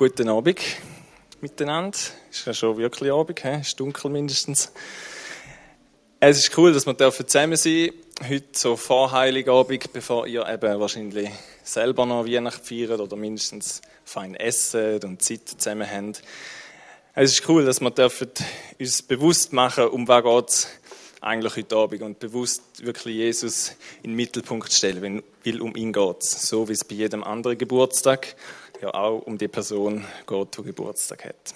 Guten Abend miteinander. Ist ja schon wirklich Abend, he? ist dunkel mindestens. Es ist cool, dass wir zusammen sein dürfen. Heute so vor Heiligabend, bevor ihr eben wahrscheinlich selber noch Weihnachten feiert oder mindestens fein essen und Zeit zusammen habt. Es ist cool, dass wir uns bewusst machen, um was geht es eigentlich heute Abend und bewusst wirklich Jesus in den Mittelpunkt stellen, weil um ihn geht So wie es bei jedem anderen Geburtstag ja auch um die Person geht, die Geburtstag hat.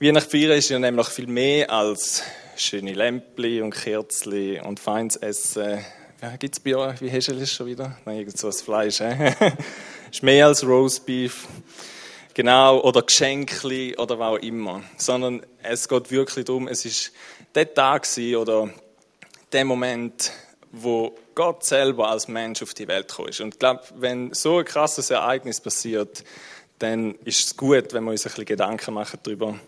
Weihnachten feiern ist ja nämlich viel mehr als schöne Lämpli und Kerzli und feines Essen. Ja, Gibt es bei euch, wie hast du das schon wieder? Nein, irgend so ein Fleisch. He? ist mehr als Roastbeef. Genau, oder Geschenkli oder was auch immer. Sondern es geht wirklich darum, es ist der Tag oder der Moment, wo Gott selber als Mensch auf die Welt gekommen ist. Und ich glaube, wenn so ein krasses Ereignis passiert, dann ist es gut, wenn wir uns ein bisschen Gedanken machen darüber,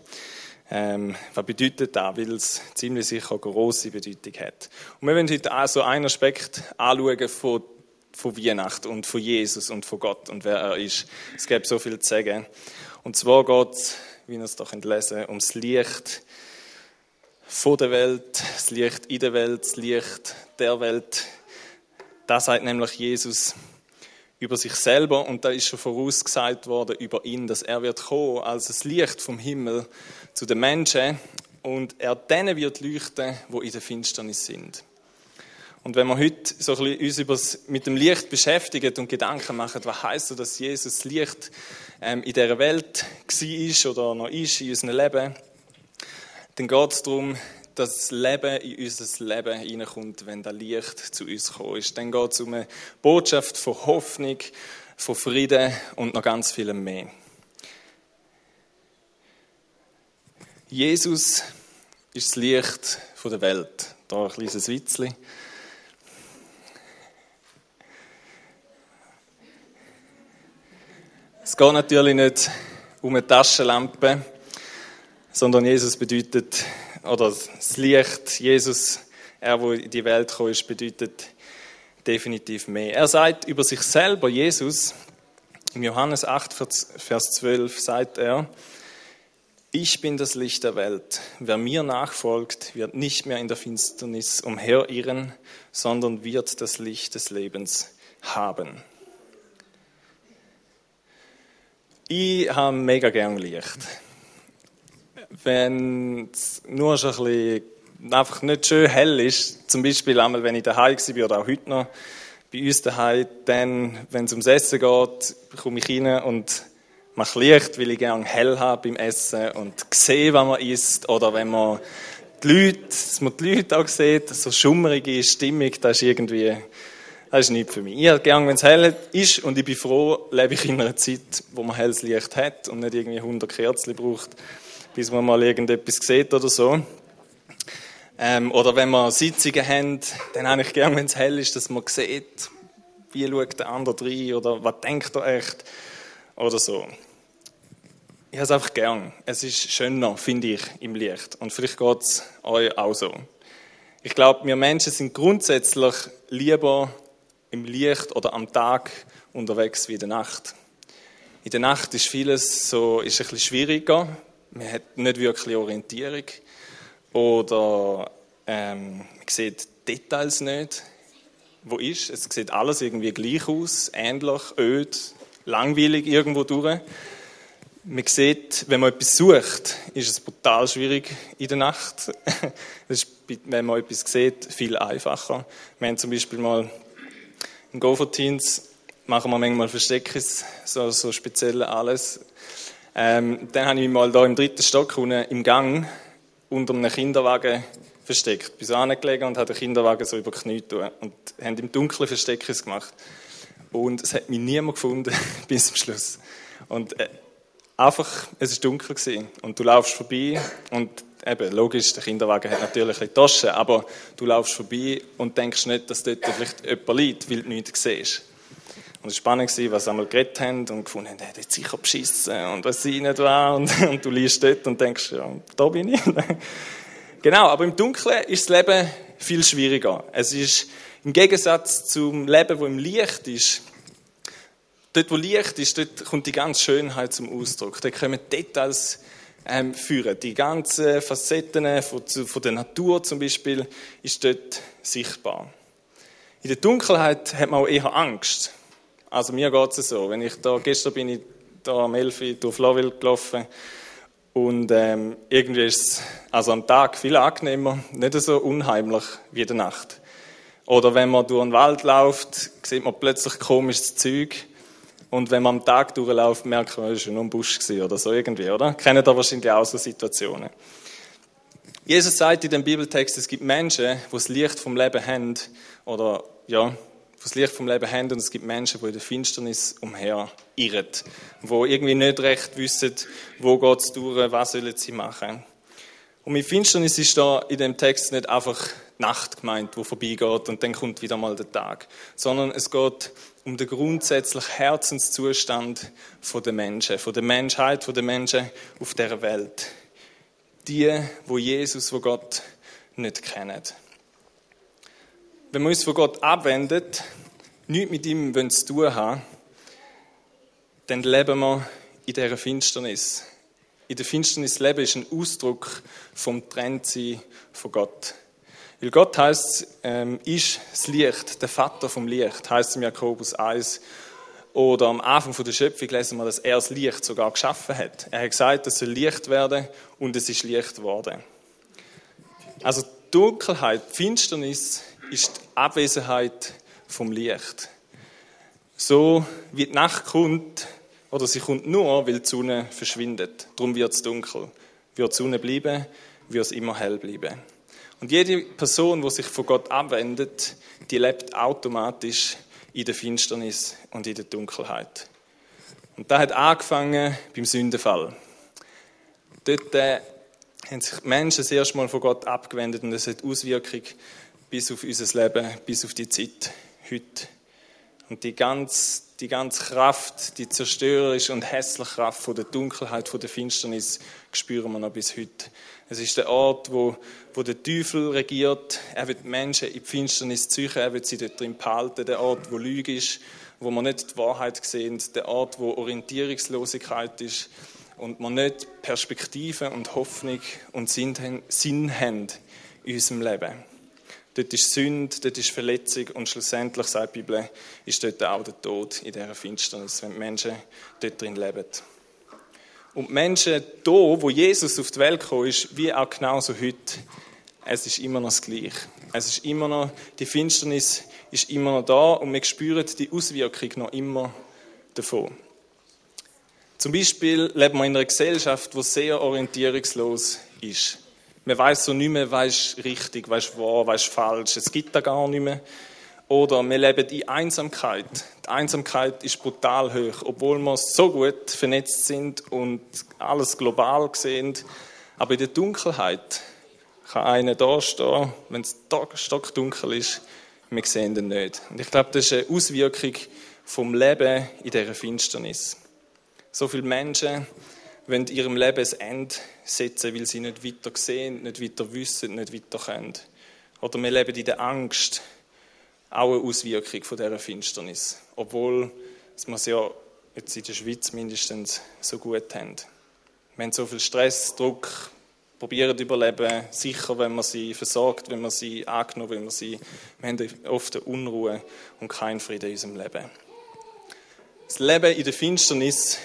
ähm, was bedeutet das, weil es ziemlich sicher eine grosse Bedeutung hat. Und wir wollen heute auch so einen Aspekt anschauen von, von Weihnachten und von Jesus und von Gott und wer er ist. Es gibt so viel zu sagen. Und zwar geht es, wie ihr es doch lesen ums Licht von der Welt, das Licht in der Welt, das Licht der Welt. Da sagt nämlich Jesus über sich selber und da ist schon vorausgesagt worden über ihn, dass er wird kommen als das Licht vom Himmel zu den Menschen und er denen wird leuchten, wo in der Finsternis sind. Und wenn wir heute so ein bisschen uns mit dem Licht beschäftigen und Gedanken machen, was heißt das, dass Jesus Licht ähm, in dieser Welt war oder noch ist in unserem Leben, dann geht es darum, dass das Leben in unser Leben hineinkommt, wenn das Licht zu uns ist. Dann geht es um eine Botschaft von Hoffnung, von Frieden und noch ganz vielem mehr. Jesus ist das Licht der Welt. Da ein kleines Witzchen. Es geht natürlich nicht um eine Taschenlampe, sondern Jesus bedeutet, oder das Licht, Jesus, er, wo in die Welt gekommen ist, bedeutet definitiv mehr. Er sagt über sich selber, Jesus, im Johannes 8, Vers 12, sagt er, ich bin das Licht der Welt. Wer mir nachfolgt, wird nicht mehr in der Finsternis umherirren, sondern wird das Licht des Lebens haben. Ich habe mega gern Licht wenn es nur schon ein bisschen einfach nicht schön hell ist, zum Beispiel einmal, wenn ich daheim war oder auch heute noch bei uns daheim, dann, wenn es ums Essen geht, komme ich rein und mache Licht, weil ich gerne hell habe beim Essen und sehe, was man isst oder wenn man die Leute, dass man die Leute auch sieht, so schummerige Stimmung, das ist irgendwie, das ist nicht für mich. Ich habe gerne, wenn es hell ist und ich bin froh, lebe ich in einer Zeit, wo man helles Licht hat und nicht irgendwie 100 Kerzen braucht bis man mal irgendetwas sieht oder so. Ähm, oder wenn wir Sitzungen haben, dann habe ich gerne, wenn es hell ist, dass man sieht, wie schaut der andere rein oder was denkt er echt oder so. Ich habe es einfach gern. Es ist schöner, finde ich, im Licht. Und vielleicht geht es euch auch so. Ich glaube, wir Menschen sind grundsätzlich lieber im Licht oder am Tag unterwegs wie in der Nacht. In der Nacht ist vieles so, ist ein bisschen schwieriger, man hat nicht wirklich Orientierung oder ähm, man sieht Details nicht. Wo ist? Es sieht alles irgendwie gleich aus, ähnlich, öd, langweilig irgendwo durch. Man sieht, wenn man etwas sucht, ist es brutal schwierig in der Nacht. Das ist, wenn man etwas sieht, viel einfacher. Wir haben zum Beispiel mal in Gopher-Teens machen wir manchmal Versteckes, so, so speziell alles. Ähm, dann habe ich mich mal da im dritten Stock unten im Gang unter einem Kinderwagen versteckt. Bin so angelegen und habe den Kinderwagen so über die Knie tun und haben im Dunkeln Versteckes gemacht. Und es hat mich niemand gefunden bis zum Schluss. Und äh, einfach, es ist dunkel gewesen. und du laufst vorbei und eben, logisch, der Kinderwagen hat natürlich eine Tasche, aber du laufst vorbei und denkst nicht, dass dort vielleicht jemand liegt, weil du nichts siehst. Und es war spannend, was sie einmal geredet haben und gefunden haben, er hat sicher beschissen und was sie nicht war. Und, und du liest dort und denkst, ja, da bin ich. genau, aber im Dunkeln ist das Leben viel schwieriger. Es ist im Gegensatz zum Leben, wo im Licht ist, dort, wo Licht ist, dort kommt die ganze Schönheit zum Ausdruck. Da kommen Details ähm, führen. Die ganzen Facetten von, von der Natur zum Beispiel ist dort sichtbar. In der Dunkelheit hat man auch eher Angst. Also mir geht es so. Wenn ich da, gestern bin ich da am 11 Uhr durch Flawil gelaufen und ähm, irgendwie ist es also am Tag viel angenehmer, nicht so unheimlich wie in der Nacht. Oder wenn man durch den Wald läuft, sieht man plötzlich komisches Zeug. Und wenn man am Tag durchläuft, merkt man, es war nur ein Busch oder so irgendwie, oder? Kennt ihr wahrscheinlich auch so Situationen. Jesus sagt in dem Bibeltext, es gibt Menschen, die das Licht vom Leben haben, oder, ja, das Licht vom Leben haben, und es gibt Menschen, die in der Finsternis umher irren, die irgendwie nicht recht wissen, wo geht es durch, was sollen sie machen. Und mit Finsternis ist da in dem Text nicht einfach Nacht gemeint, wo vorbeigeht und dann kommt wieder mal der Tag, sondern es geht um den grundsätzlichen Herzenszustand der Menschen, von der Menschheit, von der Menschen auf der Welt. Die, wo Jesus, wo Gott nicht kennen. Wenn wir uns von Gott abwenden, nichts mit ihm zu tun haben, dann leben wir in dieser Finsternis in der Finsternis leben, ist ein Ausdruck vom Trennsein von Gott. Weil Gott heißt, ähm, ist das Licht, der Vater vom Licht, heißt im Jakobus 1. Oder am Anfang der Schöpfung lesen wir, dass er das Licht sogar geschaffen hat. Er hat gesagt, es soll Licht werden und es ist Licht geworden. Also Dunkelheit, Finsternis ist die Abwesenheit vom Licht. So wie die Nacht kommt, oder sie kommt nur, weil die Sonne verschwindet. Darum wird es dunkel. Wird die Sonne bleiben, wird es immer hell bleiben. Und jede Person, die sich von Gott abwendet, die lebt automatisch in der Finsternis und in der Dunkelheit. Und da hat angefangen beim Sündenfall. Dort äh, haben sich die Menschen das erste Mal von Gott abgewendet und es hat Auswirkungen bis auf unser Leben, bis auf die Zeit heute. Und die ganze die ganze Kraft, die zerstörerische und hässliche Kraft von der Dunkelheit, von der Finsternis spüren wir noch bis heute. Es ist der Ort, wo, wo der Teufel regiert. Er wird Menschen in die Finsternis ziehen, er wird sie dort drin behalten. Der Ort, wo Lüge ist, wo man nicht die Wahrheit sehen. Der Ort, wo Orientierungslosigkeit ist und man nicht Perspektive und Hoffnung und Sinn, haben in unserem Leben. Dort ist Sünde, dort ist Verletzung und schlussendlich, sagt die Bibel, ist dort auch der Tod in dieser Finsternis, wenn die Menschen dort drin leben. Und die Menschen da, wo Jesus auf die Welt gekommen ist, wie auch genauso heute, es ist immer noch das Gleiche. Es ist immer noch, die Finsternis ist immer noch da und wir spüren die Auswirkung noch immer davon. Zum Beispiel leben wir in einer Gesellschaft, die sehr orientierungslos ist. Man weiß so nicht mehr, was richtig, was wahr, was falsch. Es gibt da gar nicht mehr. Oder wir leben in Einsamkeit. Die Einsamkeit ist brutal hoch, obwohl wir so gut vernetzt sind und alles global sehen. Aber in der Dunkelheit kann einer da stehen, wenn es stockdunkel ist, wir sehen ihn nicht. Und ich glaube, das ist eine Auswirkung vom Leben in dieser Finsternis. So viele Menschen wollen ihrem Leben ein Ende setzen, weil sie nicht weiter sehen, nicht weiter wissen, nicht weiter können. Oder wir leben in der Angst, auch eine Auswirkung von dieser Finsternis. Obwohl wir es ja jetzt in der Schweiz mindestens so gut haben. Wir haben so viel Stress, Druck, probieren überleben, sicher, wenn man sie versorgt, wenn man sie angenommen, wenn man sie... Wir haben oft eine Unruhe und keinen Frieden in unserem Leben. Das Leben in der Finsternis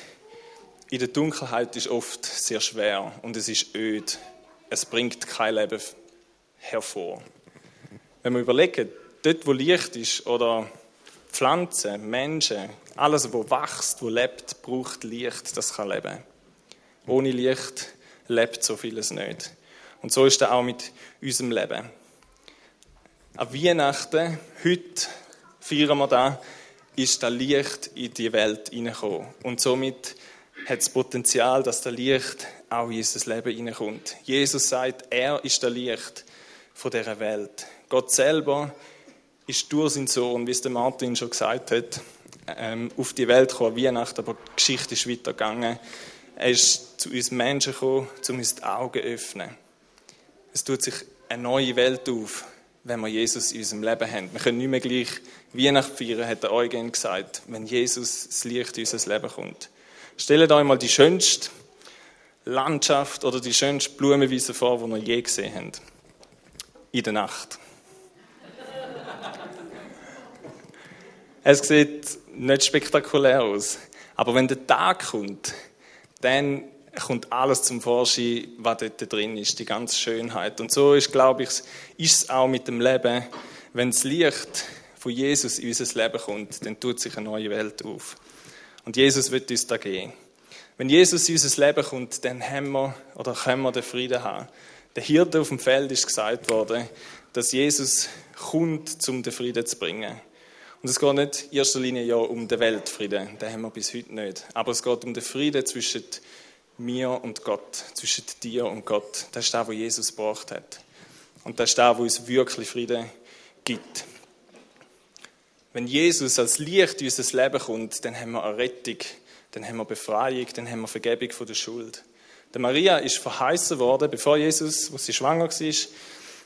in der Dunkelheit ist oft sehr schwer und es ist öd. Es bringt kein Leben hervor. Wenn wir überlegen, dort wo Licht ist oder Pflanzen, Menschen, alles wo wächst, wo lebt, braucht Licht, das kann leben. Ohne Licht lebt so vieles nicht. Und so ist es auch mit unserem Leben. An Weihnachten, heute feiern wir da, ist das Licht in die Welt hineingekommen. Und somit hat das Potenzial, dass der Licht auch in unser Leben hineinkommt. Jesus sagt, er ist der Licht von dieser Welt. Gott selber ist durch seinen Sohn, wie es der Martin schon gesagt hat, ähm, auf die Welt gekommen, Weihnachten, aber die Geschichte ist weitergegangen. Er ist zu uns Menschen gekommen, um uns die Augen zu öffnen. Es tut sich eine neue Welt auf. wenn wir Jesus in unserem Leben haben. Wir können nicht mehr gleich Weihnachten feiern, hat der Eugen gesagt, wenn Jesus das Licht in unser Leben kommt. Stellt euch mal die schönste Landschaft oder die schönste Blumenwiese vor, die ihr je gesehen habt. In der Nacht. es sieht nicht spektakulär aus. Aber wenn der Tag kommt, dann kommt alles zum Vorschein, was dort drin ist, die ganze Schönheit. Und so ist, glaube ich, ist es auch mit dem Leben. Wenn das Licht von Jesus in unser Leben kommt, dann tut sich eine neue Welt auf. Und Jesus wird uns da geben. Wenn Jesus in unser Leben kommt, dann haben wir oder können wir den Frieden haben. Der Hirte auf dem Feld ist gesagt worden, dass Jesus kommt, um den Frieden zu bringen. Und es geht nicht in erster Linie ja um den Weltfrieden, den haben wir bis heute nicht. Aber es geht um den Frieden zwischen mir und Gott, zwischen dir und Gott. Das ist das, was Jesus gebracht hat. Und das ist das, was uns wirklich Frieden gibt. Wenn Jesus als Licht in unser Leben kommt, dann haben wir eine Rettung, dann haben wir Befreiung, dann haben wir Vergebung von der Schuld. Der Maria ist verheißen worden, bevor Jesus, wo sie schwanger war,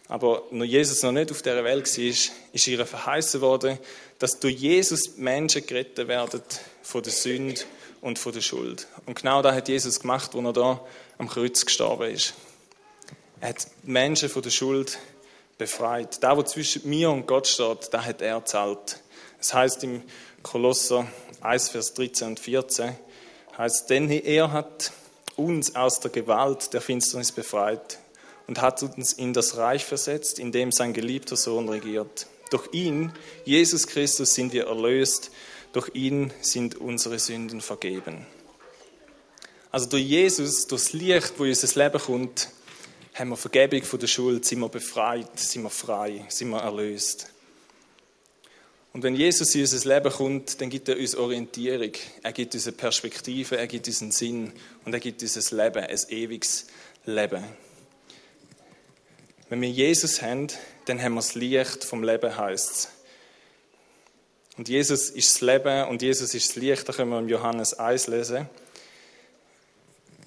aber noch Jesus noch nicht auf dieser Welt war, ist ihr verheißen worden, dass durch Jesus Menschen gerettet werden von der Sünde und von der Schuld. Und genau das hat Jesus gemacht, als er da am Kreuz gestorben ist. Er hat Menschen von der Schuld befreit. Da, wo zwischen mir und Gott steht, da hat er zahlt. Es heißt im Kolosser 1, Vers 13 und 14, heißt, denn er hat uns aus der Gewalt der Finsternis befreit und hat uns in das Reich versetzt, in dem sein geliebter Sohn regiert. Durch ihn, Jesus Christus, sind wir erlöst, durch ihn sind unsere Sünden vergeben. Also durch Jesus, durch das Licht, wo unser Leben kommt, haben wir Vergebung von der Schuld, sind wir befreit, sind wir frei, sind wir erlöst. Und wenn Jesus in unser Leben kommt, dann gibt er uns Orientierung, er gibt uns eine Perspektive, er gibt uns einen Sinn und er gibt uns ein Leben, ein ewiges Leben. Wenn wir Jesus haben, dann haben wir das Licht vom Leben, heißt es. Und Jesus ist das Leben und Jesus ist das Licht, da können wir im Johannes 1 lesen.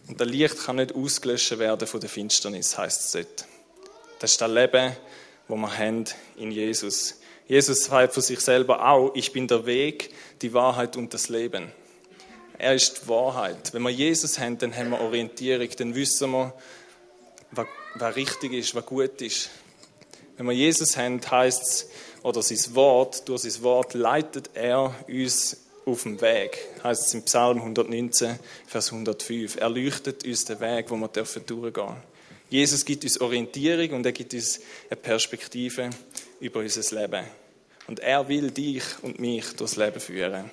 Und das Licht kann nicht ausgelöscht werden von der Finsternis, heißt es dort. Das ist das Leben, wo wir haben in Jesus. Jesus sagt von sich selber auch, ich bin der Weg, die Wahrheit und das Leben. Er ist die Wahrheit. Wenn wir Jesus haben, dann haben wir Orientierung, dann wissen wir, was, was richtig ist, was gut ist. Wenn wir Jesus haben, heißt es, oder sein Wort, durch sein Wort leitet er uns auf dem Weg. Heißt es im Psalm 119, Vers 105. Er leuchtet uns den Weg, wo wir dürfen durchgehen. Jesus gibt uns Orientierung und er gibt uns eine Perspektive über unser Leben. Und er will dich und mich durchs Leben führen.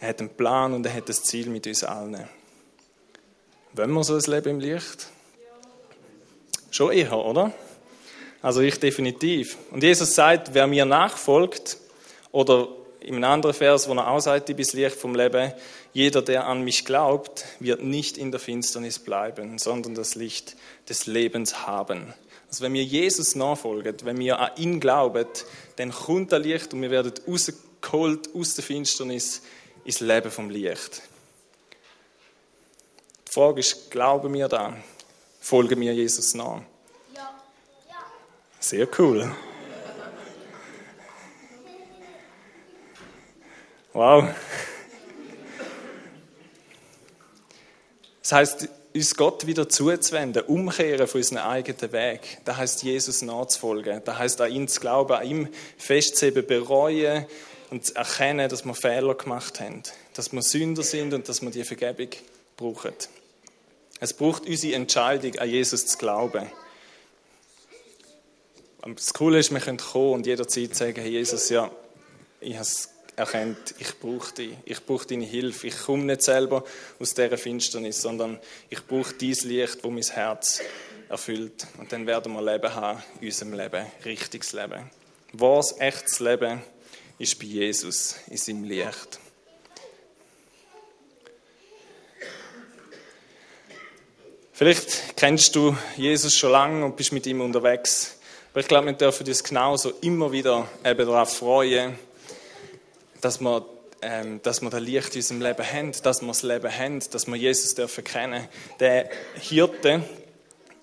Er hat einen Plan und er hat das Ziel mit uns allen. Wollen wir so ein Leben im Licht? Schon eher, oder? Also ich definitiv. Und Jesus sagt, wer mir nachfolgt, oder in einem anderen Vers, wo er auch sagt, bis Licht vom Leben, jeder, der an mich glaubt, wird nicht in der Finsternis bleiben, sondern das Licht des Lebens haben. Also wenn wir Jesus nachfolgen, wenn wir an ihn glauben, dann kommt das Licht und wir werden rausgeholt aus der Finsternis ins Leben vom Licht. Die Frage ist, glauben wir da? folgen wir Jesus nach. Ja. ja. Sehr cool. Wow. Das heißt, uns Gott wieder zuzuwenden, umkehren von unserem eigenen Weg. Das heißt, Jesus nachzufolgen. Das heißt, an ihn zu glauben, an ihm festzuheben, bereuen und erkennen, dass wir Fehler gemacht haben, dass wir Sünder sind und dass wir die Vergebung brauchen. Es braucht unsere Entscheidung, an Jesus zu glauben. Das Coole ist, wir können kommen und jederzeit sagen, hey Jesus, ja, ich habe es erkennt, ich brauche dich, ich brauche deine Hilfe. Ich komme nicht selber aus dieser Finsternis, sondern ich brauche dieses Licht, wo mein Herz erfüllt. Und dann werden wir Leben haben in unserem Leben, richtiges Leben. Was echtes Leben ist bei Jesus, in seinem Licht. Vielleicht kennst du Jesus schon lange und bist mit ihm unterwegs. Aber ich glaube, wir dürfen uns genauso immer wieder eben darauf freuen, dass wir, ähm, dass wir das Licht in unserem Leben haben, dass wir das Leben haben, dass wir Jesus dürfen kennen. Der Hirte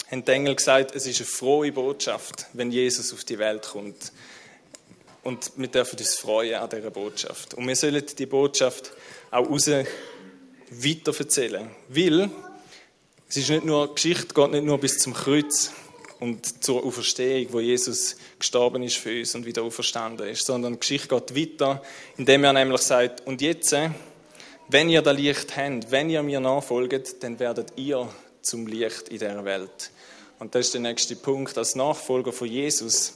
haben die Engel gesagt, es ist eine frohe Botschaft, wenn Jesus auf die Welt kommt. Und wir dürfen uns freuen an dieser Botschaft. Und wir sollen die Botschaft auch raus weiter erzählen. Weil es ist nicht nur, Geschichte geht nicht nur bis zum Kreuz und zur Auferstehung, wo Jesus gestorben ist für uns und wieder auferstanden ist, sondern die Geschichte geht weiter, indem er nämlich sagt, und jetzt, wenn ihr das Licht habt, wenn ihr mir nachfolgt, dann werdet ihr zum Licht in dieser Welt. Und das ist der nächste Punkt. Als Nachfolger von Jesus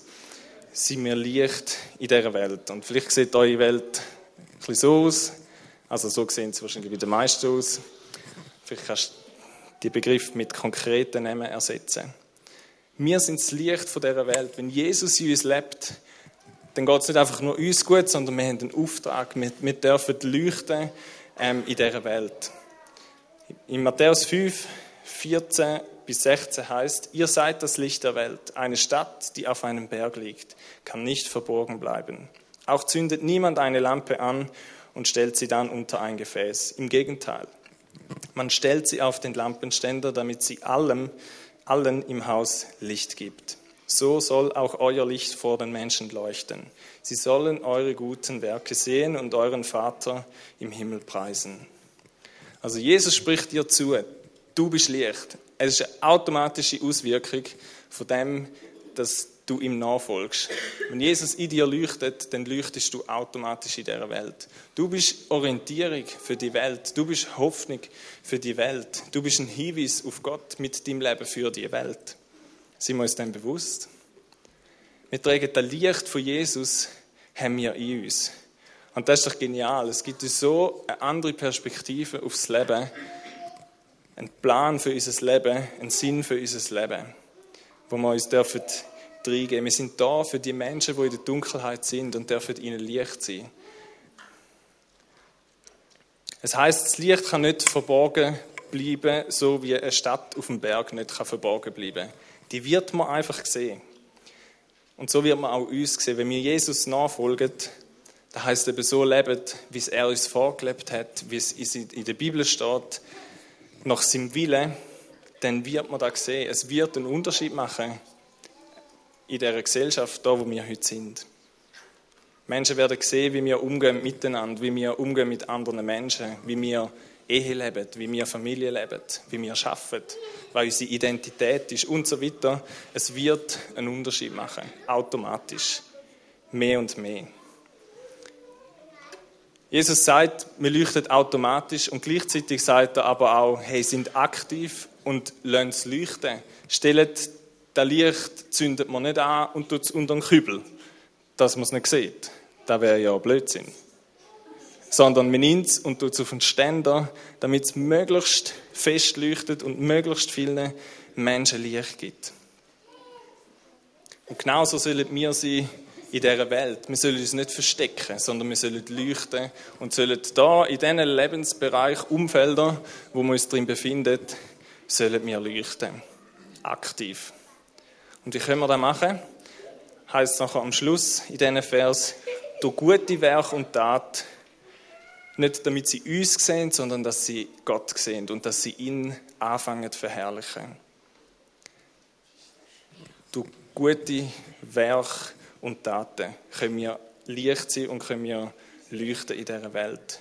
sind wir Licht in dieser Welt. Und vielleicht sieht eure Welt ein bisschen so aus. Also so sehen sie wahrscheinlich wie der meisten aus. Vielleicht kannst du die Begriff mit konkreten Namen ersetzen. Wir sind das Licht von dieser Welt. Wenn Jesus in uns lebt, dann geht es nicht einfach nur uns gut, sondern wir haben einen Auftrag. Wir, wir dürfen leuchten ähm, in dieser Welt. In Matthäus 5, 14 bis 16 heißt, ihr seid das Licht der Welt. Eine Stadt, die auf einem Berg liegt, kann nicht verborgen bleiben. Auch zündet niemand eine Lampe an und stellt sie dann unter ein Gefäß. Im Gegenteil, man stellt sie auf den Lampenständer, damit sie allem, allen im Haus Licht gibt. So soll auch euer Licht vor den Menschen leuchten. Sie sollen eure guten Werke sehen und euren Vater im Himmel preisen. Also Jesus spricht dir zu, du bist Licht. Es ist eine automatische Auswirkung von dem, dass du ihm nachfolgst. Wenn Jesus in dir leuchtet, dann leuchtest du automatisch in dieser Welt. Du bist Orientierung für die Welt. Du bist Hoffnung für die Welt. Du bist ein Hinweis auf Gott mit deinem Leben für die Welt. Sind wir uns dem bewusst? Wir tragen das Licht von Jesus, haben wir in uns. Und das ist doch genial. Es gibt uns so eine andere Perspektive aufs Leben, einen Plan für unser Leben, einen Sinn für unser Leben, wo wir uns dürfen reingeben. Wir sind da für die Menschen, die in der Dunkelheit sind und dürfen ihnen Licht sein. Es heißt, das Licht kann nicht verborgen bleiben, so wie eine Stadt auf dem Berg nicht kann verborgen bleiben. Die wird man einfach sehen. Und so wird man auch uns sehen. Wenn wir Jesus nachfolgen, das heißt eben so leben, wie es er uns vorgelebt hat, wie es in der Bibel steht, nach seinem Willen, dann wird man da sehen. Es wird einen Unterschied machen in der Gesellschaft, da wo wir heute sind. Menschen werden sehen, wie wir umgehen miteinander, wie wir umgehen mit anderen Menschen, wie wir Ehe leben, wie wir Familie leben, wie wir arbeiten, weil unsere Identität ist und so weiter. Es wird einen Unterschied machen, automatisch, mehr und mehr. Jesus sagt, wir leuchten automatisch und gleichzeitig sagt er aber auch, hey, sind aktiv und lassen es leuchten. Stellt das Licht zündet man nicht an und tut es unter den Kübel, dass man es nicht sieht. Das wäre ja Blödsinn. Sondern man nimmt es und tut es auf den Ständer, damit es möglichst fest leuchtet und möglichst vielen Menschen Licht gibt. Und genauso sollen wir sein in dieser Welt. Wir sollen uns nicht verstecken, sondern wir sollen leuchten und sollen da in diesen Lebensbereich, Umfelder, wo wir uns drin befinden, sollen wir leuchten. Aktiv. Und wie können wir das machen? Heißt es nachher am Schluss in diesen Vers, durch gute Werk und Tat, nicht damit sie uns sehen, sondern dass sie Gott sehen und dass sie ihn anfangen zu verherrlichen. Durch gute Werk und Taten können wir Licht sein und können wir leuchten in dieser Welt.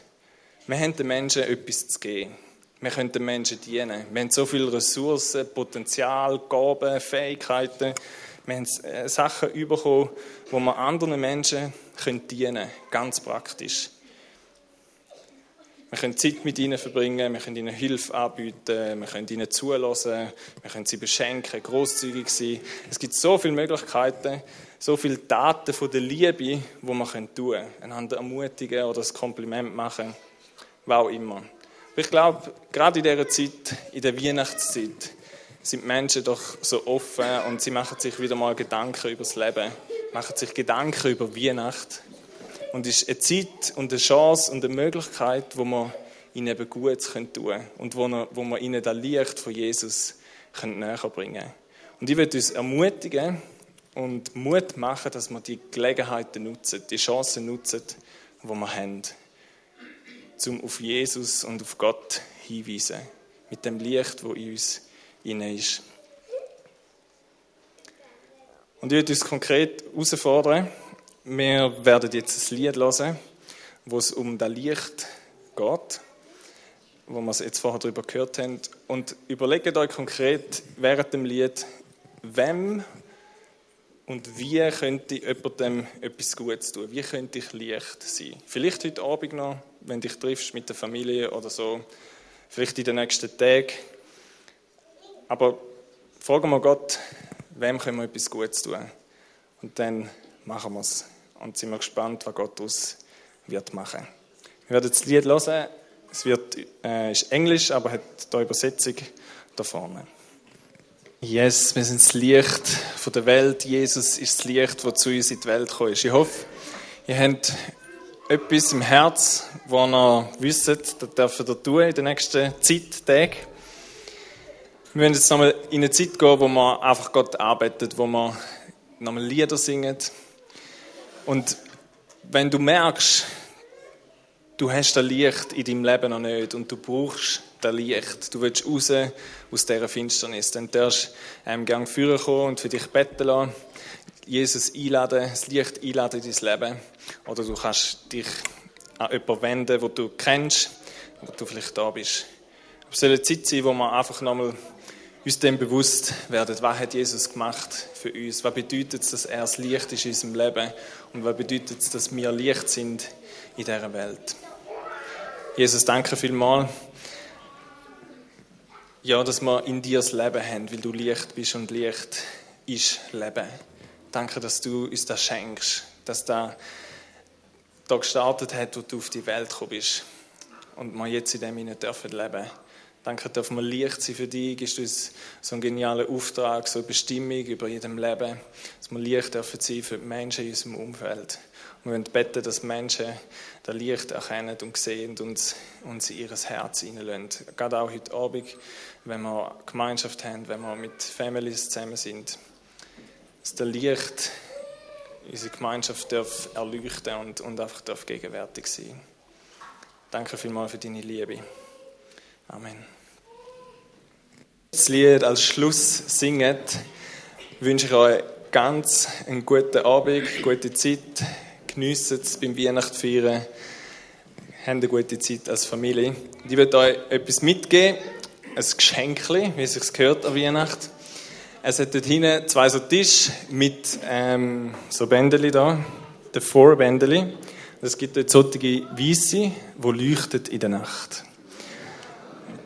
Wir haben den Menschen etwas zu geben. Wir können den Menschen dienen. Wir haben so viele Ressourcen, Potenzial, Gaben, Fähigkeiten. Wir haben äh, Sachen bekommen, wo wir anderen Menschen dienen können. Ganz praktisch. Wir können Zeit mit ihnen verbringen, wir können ihnen Hilfe anbieten, wir können ihnen zulassen, wir können sie beschenken, großzügig sein. Es gibt so viele Möglichkeiten, so viele Taten von der Liebe, die man tun können. Einander ermutigen oder ein Kompliment machen, was auch immer. Aber ich glaube, gerade in dieser Zeit, in der Weihnachtszeit, sind die Menschen doch so offen und sie machen sich wieder mal Gedanken über das Leben, machen sich Gedanken über Weihnacht. Und es ist eine Zeit und eine Chance und eine Möglichkeit, wo man ihnen eben Gutes tun können und wo wo man ihnen das Licht von Jesus näher bringen können. Und ich würde uns ermutigen, und Mut machen, dass wir die Gelegenheiten nutzen, die Chancen nutzen, die wir haben, um auf Jesus und auf Gott hinweisen, mit dem Licht, wo in uns inne ist. Und ich würde uns konkret herausfordern. Wir werden jetzt ein Lied hören, wo es um das Licht geht, wo wir es jetzt vorher darüber gehört haben. Und überlegt euch konkret während dem Lied, wem und wie könnte jemandem etwas Gutes tun? Wie könnte ich Licht sein? Vielleicht heute Abend noch, wenn dich triffst mit der Familie oder so. Vielleicht in den nächsten Tagen. Aber fragen wir Gott, wem können wir etwas Gutes tun? Und dann machen wir es. Und sind wir gespannt, was Gott daraus wird machen. Wir werden das Lied hören. Es wird, äh, ist Englisch, aber hat die Übersetzung da vorne. Yes, wir sind das Licht von der Welt. Jesus ist das Licht, das zu uns in die Welt gekommen ist. Ich hoffe, ihr habt etwas im Herz, wo ihr wisst, das dürft ihr tun in den nächsten Zeit, Tagen. Wir werden jetzt nochmal in eine Zeit gehen, wo man einfach Gott arbeitet, wo man nochmal Lieder singt. Und wenn du merkst, du hast das Licht in deinem Leben noch nicht und du brauchst das Licht, du willst raus aus dieser Finsternis, dann darfst du einen Gang führen kommen und für dich beten lassen, Jesus einladen, das Licht einladen in dein Leben. Oder du kannst dich an jemanden wenden, den du kennst, wo du vielleicht da bist. Es soll eine Zeit sein, wo wir einfach nochmal uns dem bewusst werden, was hat Jesus gemacht für uns? Was bedeutet es, dass er das Licht ist in unserem Leben? Und was bedeutet es, dass wir Licht sind in dieser Welt? Jesus, danke vielmals, ja, dass wir in dir das Leben haben, weil du Licht bist und Licht ist Leben. Danke, dass du uns das schenkst, dass da da gestartet hat, wo du auf die Welt gekommen bist und wir jetzt in dem leben dürfen leben. Danke, dürfen wir Licht sein für dich, gibst uns so einen genialen Auftrag, so eine Bestimmung über jedem Leben, dass wir Licht dürfen sein für die Menschen in unserem Umfeld. Und wir wollen beten, dass Menschen das Licht erkennen und sehen und uns in ihr Herz hineinlassen. Gerade auch heute Abend, wenn wir Gemeinschaft haben, wenn wir mit Families zusammen sind. Dass das Licht unsere Gemeinschaft darf erleuchten und, und einfach darf gegenwärtig sein. Danke vielmals für deine Liebe. Amen. Das Lied als Schluss singet, wünsche ich euch ganz einen guten Abend, gute Zeit. Geniessen es beim Weihnachtsfeiern. Habt eine gute Zeit als Familie. Ich werde euch etwas mitgeben, ein Geschenk, wie es sich gehört an Weihnachten. Es hat dort hinten zwei so Tische mit ähm, so Bändeli da, Four Bändeli. Es gibt dort solche Weisse, die leuchten in der Nacht.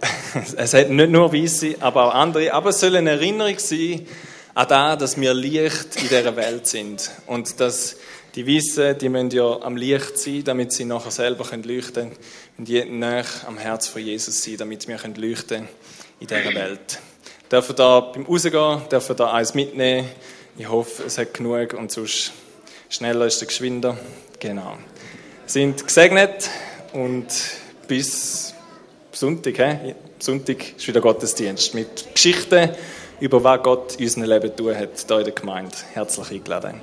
es hat nicht nur Weisse, aber auch andere. Aber es soll eine Erinnerung sein an das, dass wir Licht in dieser Welt sind. Und dass die Weißen, die müssen ja am Licht sein, damit sie nachher selber leuchten können. Und je näher am Herz von Jesus sein, damit wir leuchten in dieser Welt. Dürfen da beim Rausgehen, dürfen da eins mitnehmen. Ich hoffe, es hat genug und sonst schneller ist der geschwinder. Genau. Sind gesegnet und bis Sonntag, he? Sonntag ist wieder Gottesdienst mit Geschichten über was Gott in unserem Leben tun hat, hier in der Gemeinde. Herzlich eingeladen.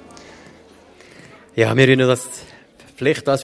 Ja, wir würden das vielleicht als